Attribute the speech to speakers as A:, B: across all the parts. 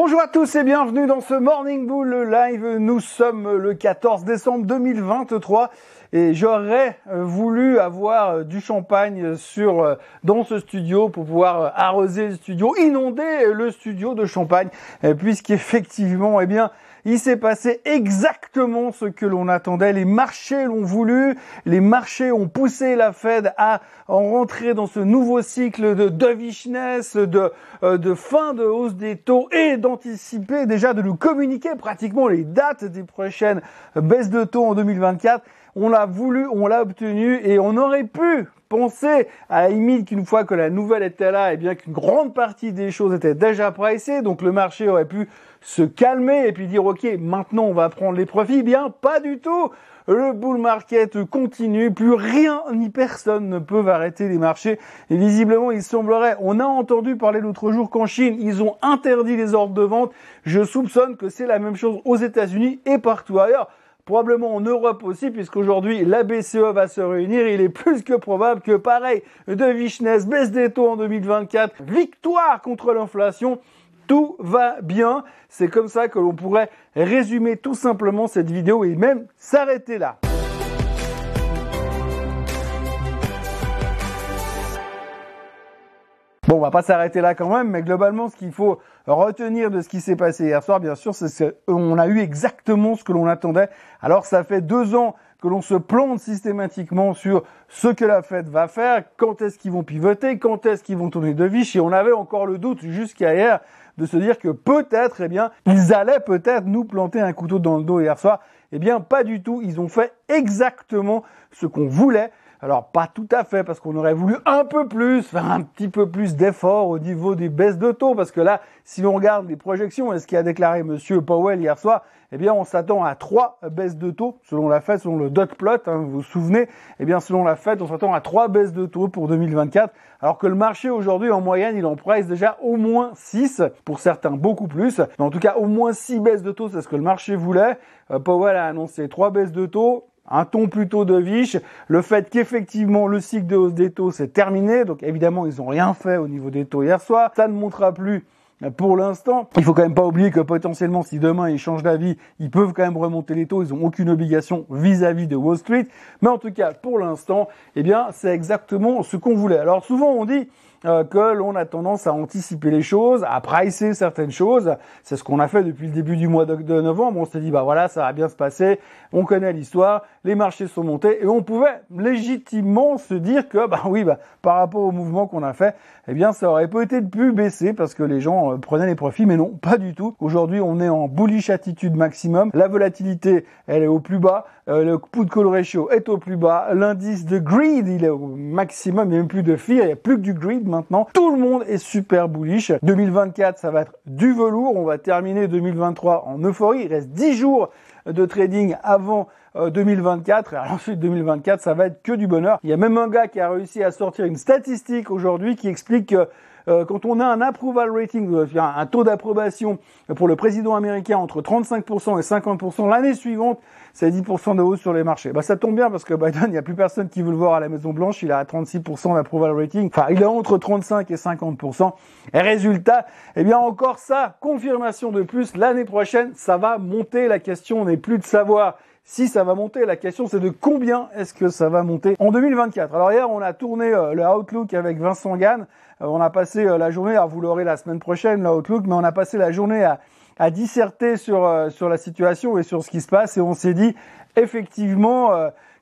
A: Bonjour à tous et bienvenue dans ce Morning Bull Live. Nous sommes le 14 décembre 2023 et j'aurais euh, voulu avoir euh, du champagne sur euh, dans ce studio pour pouvoir arroser le studio, inonder le studio de champagne puisqu'effectivement eh bien il s'est passé exactement ce que l'on attendait. Les marchés l'ont voulu, les marchés ont poussé la Fed à en rentrer dans ce nouveau cycle de dovishness, de, euh, de fin de hausse des taux et d'anticiper déjà de nous communiquer pratiquement les dates des prochaines baisses de taux en 2024. On l'a voulu, on l'a obtenu et on aurait pu penser à la qu'une fois que la nouvelle était là, et eh bien qu'une grande partie des choses étaient déjà pricées, donc le marché aurait pu se calmer et puis dire ok maintenant on va prendre les profits. Bien pas du tout. Le bull market continue, plus rien ni personne ne peut arrêter les marchés. Et visiblement, il semblerait, on a entendu parler l'autre jour qu'en Chine, ils ont interdit les ordres de vente. Je soupçonne que c'est la même chose aux États-Unis et partout ailleurs probablement en Europe aussi, puisqu'aujourd'hui la BCE va se réunir. Il est plus que probable que pareil, de Vichness, baisse des taux en 2024, victoire contre l'inflation. Tout va bien. C'est comme ça que l'on pourrait résumer tout simplement cette vidéo et même s'arrêter là. Bon, on va pas s'arrêter là quand même, mais globalement, ce qu'il faut retenir de ce qui s'est passé hier soir, bien sûr, c'est qu'on a eu exactement ce que l'on attendait. Alors, ça fait deux ans que l'on se plante systématiquement sur ce que la Fed va faire, quand est-ce qu'ils vont pivoter, quand est-ce qu'ils vont tourner de vis, et on avait encore le doute jusqu'à hier de se dire que peut-être, eh bien, ils allaient peut-être nous planter un couteau dans le dos hier soir. Eh bien, pas du tout. Ils ont fait exactement ce qu'on voulait. Alors pas tout à fait parce qu'on aurait voulu un peu plus, faire un petit peu plus d'effort au niveau des baisses de taux parce que là, si l'on regarde les projections et ce qu'a déclaré monsieur Powell hier soir, eh bien on s'attend à trois baisses de taux selon la Fed, selon le dot plot, hein, vous vous souvenez, eh bien selon la Fed, on s'attend à trois baisses de taux pour 2024 alors que le marché aujourd'hui en moyenne, il en price déjà au moins 6 pour certains beaucoup plus. Mais en tout cas, au moins 6 baisses de taux, c'est ce que le marché voulait. Euh, Powell a annoncé trois baisses de taux un ton plutôt de viche, le fait qu'effectivement le cycle de hausse des taux s'est terminé, donc évidemment ils n'ont rien fait au niveau des taux hier soir, ça ne montrera plus pour l'instant, il faut quand même pas oublier que potentiellement, si demain ils changent d'avis, ils peuvent quand même remonter les taux. Ils ont aucune obligation vis-à-vis de Wall Street. Mais en tout cas, pour l'instant, eh bien, c'est exactement ce qu'on voulait. Alors souvent, on dit, euh, que l'on a tendance à anticiper les choses, à pricer certaines choses. C'est ce qu'on a fait depuis le début du mois de, novembre. On s'est dit, bah voilà, ça va bien se passer. On connaît l'histoire, les marchés sont montés et on pouvait légitimement se dire que, bah oui, bah, par rapport au mouvement qu'on a fait, eh bien, ça aurait peut-être pu baisser parce que les gens euh, prenaient les profits, mais non, pas du tout. Aujourd'hui, on est en bullish attitude maximum. La volatilité, elle est au plus bas. Euh, le put call ratio est au plus bas. L'indice de greed, il est au maximum. Il n'y a même plus de fear, il n'y a plus que du greed maintenant. Tout le monde est super bullish. 2024, ça va être du velours. On va terminer 2023 en euphorie. Il reste 10 jours de trading avant 2024. Euh, et ensuite, 2024, ça va être que du bonheur. Il y a même un gars qui a réussi à sortir une statistique aujourd'hui qui explique que euh, quand on a un approval rating, euh, un taux d'approbation pour le président américain entre 35% et 50% l'année suivante, c'est 10% de hausse sur les marchés. Bah, ça tombe bien parce que Biden, il n'y a plus personne qui veut le voir à la Maison Blanche. Il a 36% d'approval rating. Enfin, il est entre 35 et 50%. Et résultat, eh bien encore ça, confirmation de plus. L'année prochaine, ça va monter. La question n'est plus de savoir si ça va monter. La question c'est de combien est-ce que ça va monter en 2024. Alors hier on a tourné euh, le Outlook avec Vincent Gann. Euh, on a passé euh, la journée, alors vous l'aurez la semaine prochaine le Outlook, mais on a passé la journée à, à disserter sur, sur la situation et sur ce qui se passe et on s'est dit effectivement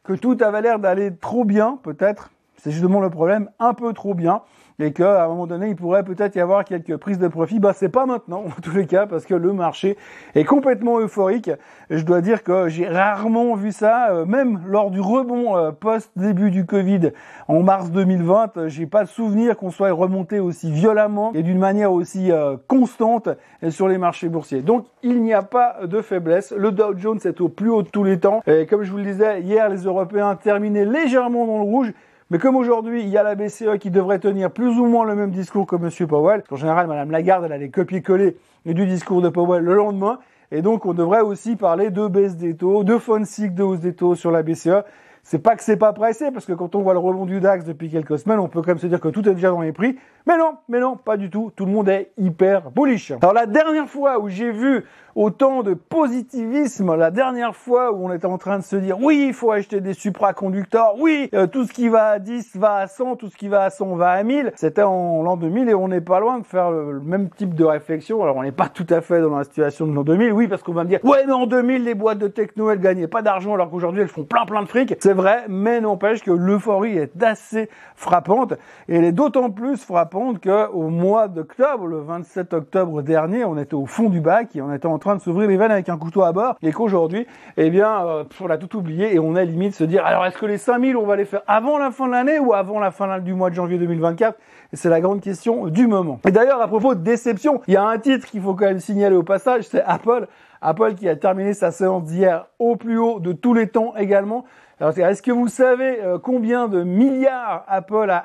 A: que tout avait l'air d'aller trop bien peut-être. C'est justement le problème, un peu trop bien et qu'à un moment donné, il pourrait peut-être y avoir quelques prises de profit. Bah, c'est pas maintenant, en tous les cas, parce que le marché est complètement euphorique. Je dois dire que j'ai rarement vu ça, euh, même lors du rebond euh, post-début du Covid en mars 2020. Euh, j'ai pas de souvenir qu'on soit remonté aussi violemment et d'une manière aussi constante sur les marchés boursiers. Donc, il n'y a pas de faiblesse. Le Dow Jones est au plus haut de tous les temps. Et comme je vous le disais, hier, les Européens terminaient légèrement dans le rouge. Mais comme aujourd'hui, il y a la BCE qui devrait tenir plus ou moins le même discours que M. Powell, en général, Mme Lagarde, elle allait copier-coller du discours de Powell le lendemain, et donc on devrait aussi parler de baisse des taux, de fun cycle de hausse des taux sur la BCE. c'est pas que c'est pas pressé, parce que quand on voit le rebond du DAX depuis quelques semaines, on peut quand même se dire que tout est déjà dans les prix. Mais non, mais non, pas du tout. Tout le monde est hyper bullish. Alors la dernière fois où j'ai vu autant de positivisme, la dernière fois où on était en train de se dire oui, il faut acheter des supraconducteurs, oui, euh, tout ce qui va à 10 va à 100, tout ce qui va à 100 va à 1000. C'était en l'an 2000 et on n'est pas loin de faire le, même type de réflexion. Alors on n'est pas tout à fait dans la situation de l'an 2000, oui, parce qu'on va me dire ouais, mais en 2000 les boîtes de techno elles gagnaient pas d'argent alors qu'aujourd'hui elles font plein plein de fric. C'est vrai, mais n'empêche que l'euphorie est assez frappante et elle est d'autant plus frappante que au mois d'octobre, le 27 octobre dernier, on était au fond du bac et on était en train de s'ouvrir les veines avec un couteau à bord et qu'aujourd'hui, eh bien, euh, on a tout oublié et on a limite se dire alors est-ce que les 5000 on va les faire avant la fin de l'année ou avant la fin du mois de janvier 2024 c'est la grande question du moment. Et d'ailleurs, à propos de déception, il y a un titre qu'il faut quand même signaler au passage, c'est Apple. Apple qui a terminé sa séance d'hier au plus haut de tous les temps également. Alors, est-ce que vous savez euh, combien de milliards Apple a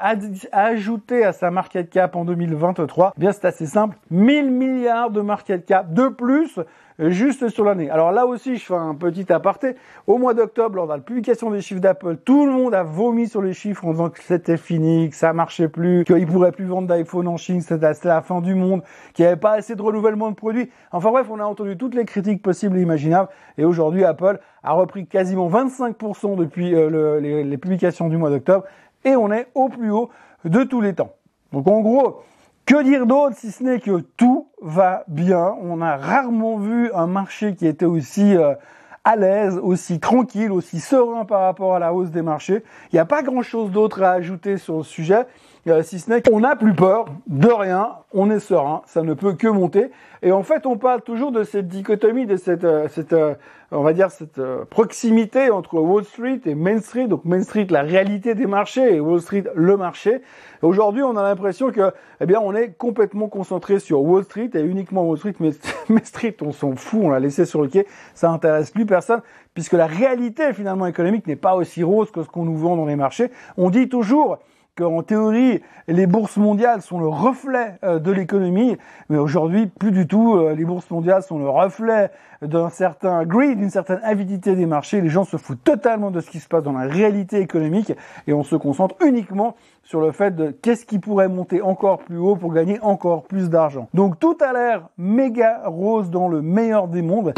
A: ajouté à sa market cap en 2023 eh Bien, c'est assez simple. 1000 milliards de market cap de plus juste sur l'année. Alors là aussi, je fais un petit aparté. Au mois d'octobre, lors de la publication des chiffres d'Apple, tout le monde a vomi sur les chiffres en disant que c'était fini, que ça marchait plus, qu'ils pourraient plus vendre d'iPhone en Chine, c'était la fin du monde, qu'il n'y avait pas assez de renouvellement de produits. Enfin bref, on a entendu toutes les critiques possibles et imaginables. Et aujourd'hui, Apple a repris quasiment 25% depuis euh, les, les publications du mois d'octobre. Et on est au plus haut de tous les temps. Donc en gros, que dire d'autre si ce n'est que tout va bien On a rarement vu un marché qui était aussi euh, à l'aise, aussi tranquille, aussi serein par rapport à la hausse des marchés. Il n'y a pas grand-chose d'autre à ajouter sur le sujet. Euh, si ce n'est qu'on n'a plus peur de rien, on est serein, ça ne peut que monter. Et en fait, on parle toujours de cette dichotomie, de cette, euh, cette euh, on va dire cette proximité entre Wall Street et Main Street. Donc Main Street, la réalité des marchés, et Wall Street, le marché. Aujourd'hui, on a l'impression que, eh bien, on est complètement concentré sur Wall Street et uniquement Wall Street. Mais Main Street, on s'en fout, on l'a laissé sur le quai, ça n'intéresse plus personne, puisque la réalité finalement économique n'est pas aussi rose que ce qu'on nous vend dans les marchés. On dit toujours qu'en théorie, les bourses mondiales sont le reflet euh, de l'économie, mais aujourd'hui, plus du tout. Euh, les bourses mondiales sont le reflet d'un certain greed, d'une certaine avidité des marchés. Les gens se foutent totalement de ce qui se passe dans la réalité économique et on se concentre uniquement sur le fait de qu'est-ce qui pourrait monter encore plus haut pour gagner encore plus d'argent. Donc tout a l'air méga rose dans le meilleur des mondes.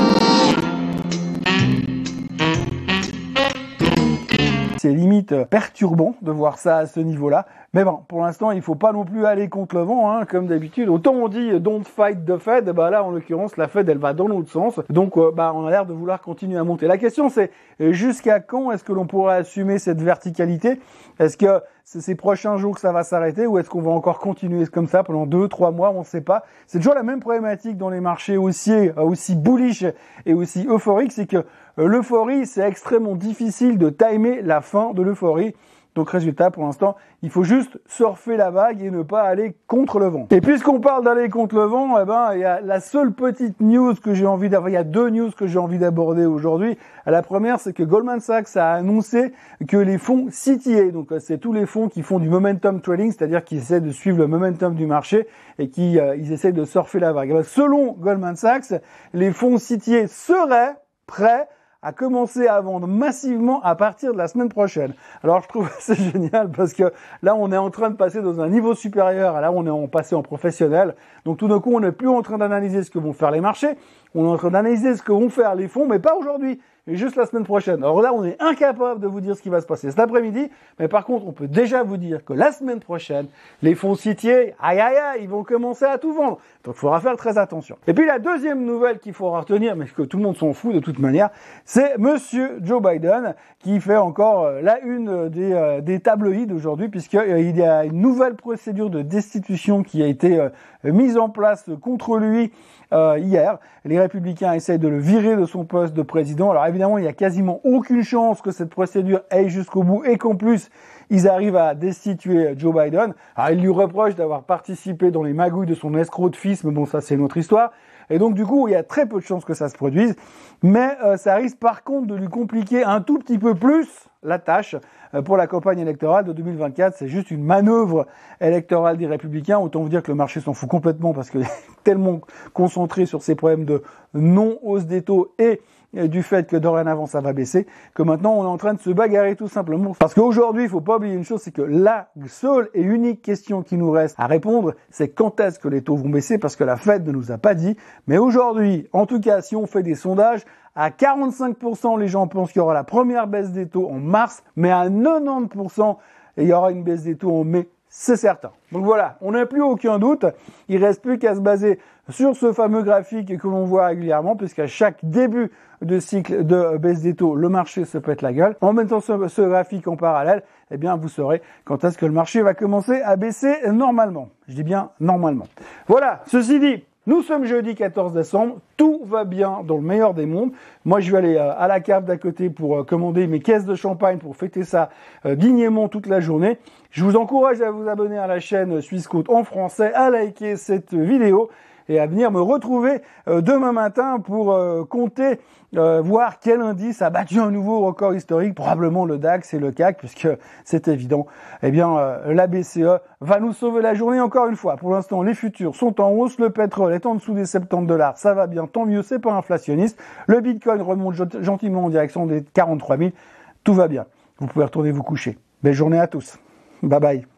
A: C'est limite perturbant de voir ça à ce niveau-là. Mais bon, pour l'instant, il faut pas non plus aller contre le vent, hein, comme d'habitude. Autant on dit don't fight the Fed, bah là, en l'occurrence, la Fed, elle va dans l'autre sens. Donc, euh, bah, on a l'air de vouloir continuer à monter. La question, c'est jusqu'à quand est-ce que l'on pourra assumer cette verticalité? Est-ce que ces prochains jours que ça va s'arrêter ou est-ce qu'on va encore continuer comme ça pendant deux, trois mois On ne sait pas. C'est toujours la même problématique dans les marchés haussiers, euh, aussi bullish et aussi euphoriques, c'est que euh, l'euphorie, c'est extrêmement difficile de timer la fin de l'euphorie. Donc résultat, pour l'instant, il faut juste surfer la vague et ne pas aller contre le vent. Et puisqu'on parle d'aller contre le vent, eh ben, il y a la seule petite news que j'ai envie d'avoir, il y a deux news que j'ai envie d'aborder aujourd'hui. La première, c'est que Goldman Sachs a annoncé que les fonds CTA, donc euh, c'est tous les fonds qui font du momentum trading, c'est-à-dire qui essaient de suivre le momentum du marché et qui euh, ils essaient de surfer la vague. Eh ben, selon Goldman Sachs, les fonds CTA seraient prêts à commencer à vendre massivement à partir de la semaine prochaine. Alors je trouve c'est génial parce que là on est en train de passer dans un niveau supérieur là on est en passé en professionnel. Donc tout d'un coup on n'est plus en train d'analyser ce que vont faire les marchés, on est en train d'analyser ce que vont faire les fonds, mais pas aujourd'hui et juste la semaine prochaine. Alors là, on est incapable de vous dire ce qui va se passer cet après-midi, mais par contre, on peut déjà vous dire que la semaine prochaine, les fonds citiers, aïe aïe aïe, ils vont commencer à tout vendre. Donc il faudra faire très attention. Et puis la deuxième nouvelle qu'il faudra retenir, mais que tout le monde s'en fout de toute manière, c'est monsieur Joe Biden qui fait encore euh, la une des, euh, des tabloïds aujourd'hui, puisqu'il euh, y a une nouvelle procédure de destitution qui a été mise en place contre lui hier. Les républicains essayent de le virer de son poste de président. Alors évidemment, il n'y a quasiment aucune chance que cette procédure aille jusqu'au bout et qu'en plus, ils arrivent à destituer Joe Biden. Alors, ils lui reprochent d'avoir participé dans les magouilles de son escroc de fils, mais bon, ça c'est une autre histoire. Et donc du coup, il y a très peu de chances que ça se produise, mais euh, ça risque par contre de lui compliquer un tout petit peu plus la tâche euh, pour la campagne électorale de 2024. C'est juste une manœuvre électorale des républicains. Autant vous dire que le marché s'en fout complètement parce que est tellement concentré sur ces problèmes de non-hausse des taux et du fait que dorénavant ça va baisser, que maintenant on est en train de se bagarrer tout simplement. Parce qu'aujourd'hui, il faut pas oublier une chose, c'est que la seule et unique question qui nous reste à répondre, c'est quand est-ce que les taux vont baisser, parce que la Fed ne nous a pas dit. Mais aujourd'hui, en tout cas, si on fait des sondages, à 45%, les gens pensent qu'il y aura la première baisse des taux en mars, mais à 90%, il y aura une baisse des taux en mai c'est certain. Donc voilà, on n'a plus aucun doute. Il reste plus qu'à se baser sur ce fameux graphique que l'on voit régulièrement, puisqu'à chaque début de cycle de baisse des taux, le marché se pète la gueule. En mettant ce, ce graphique en parallèle, eh bien, vous saurez quand est-ce que le marché va commencer à baisser normalement. Je dis bien normalement. Voilà, ceci dit, nous sommes jeudi 14 décembre, tout va bien dans le meilleur des mondes. Moi, je vais aller euh, à la cave d'à côté pour euh, commander mes caisses de champagne pour fêter ça euh, dignement toute la journée. Je vous encourage à vous abonner à la chaîne Suisse Côte en français, à liker cette vidéo et à venir me retrouver euh, demain matin pour euh, compter, euh, voir quel indice a battu un nouveau record historique, probablement le DAX et le CAC, puisque c'est évident. Eh bien, la BCE va nous sauver la journée encore une fois. Pour l'instant, les futurs sont en hausse, le pétrole est en dessous des 70 dollars, ça va bien, tant mieux, c'est pas inflationniste. Le Bitcoin remonte gentiment en direction des 43 000, tout va bien. Vous pouvez retourner vous coucher. Belle journée à tous. Bye bye.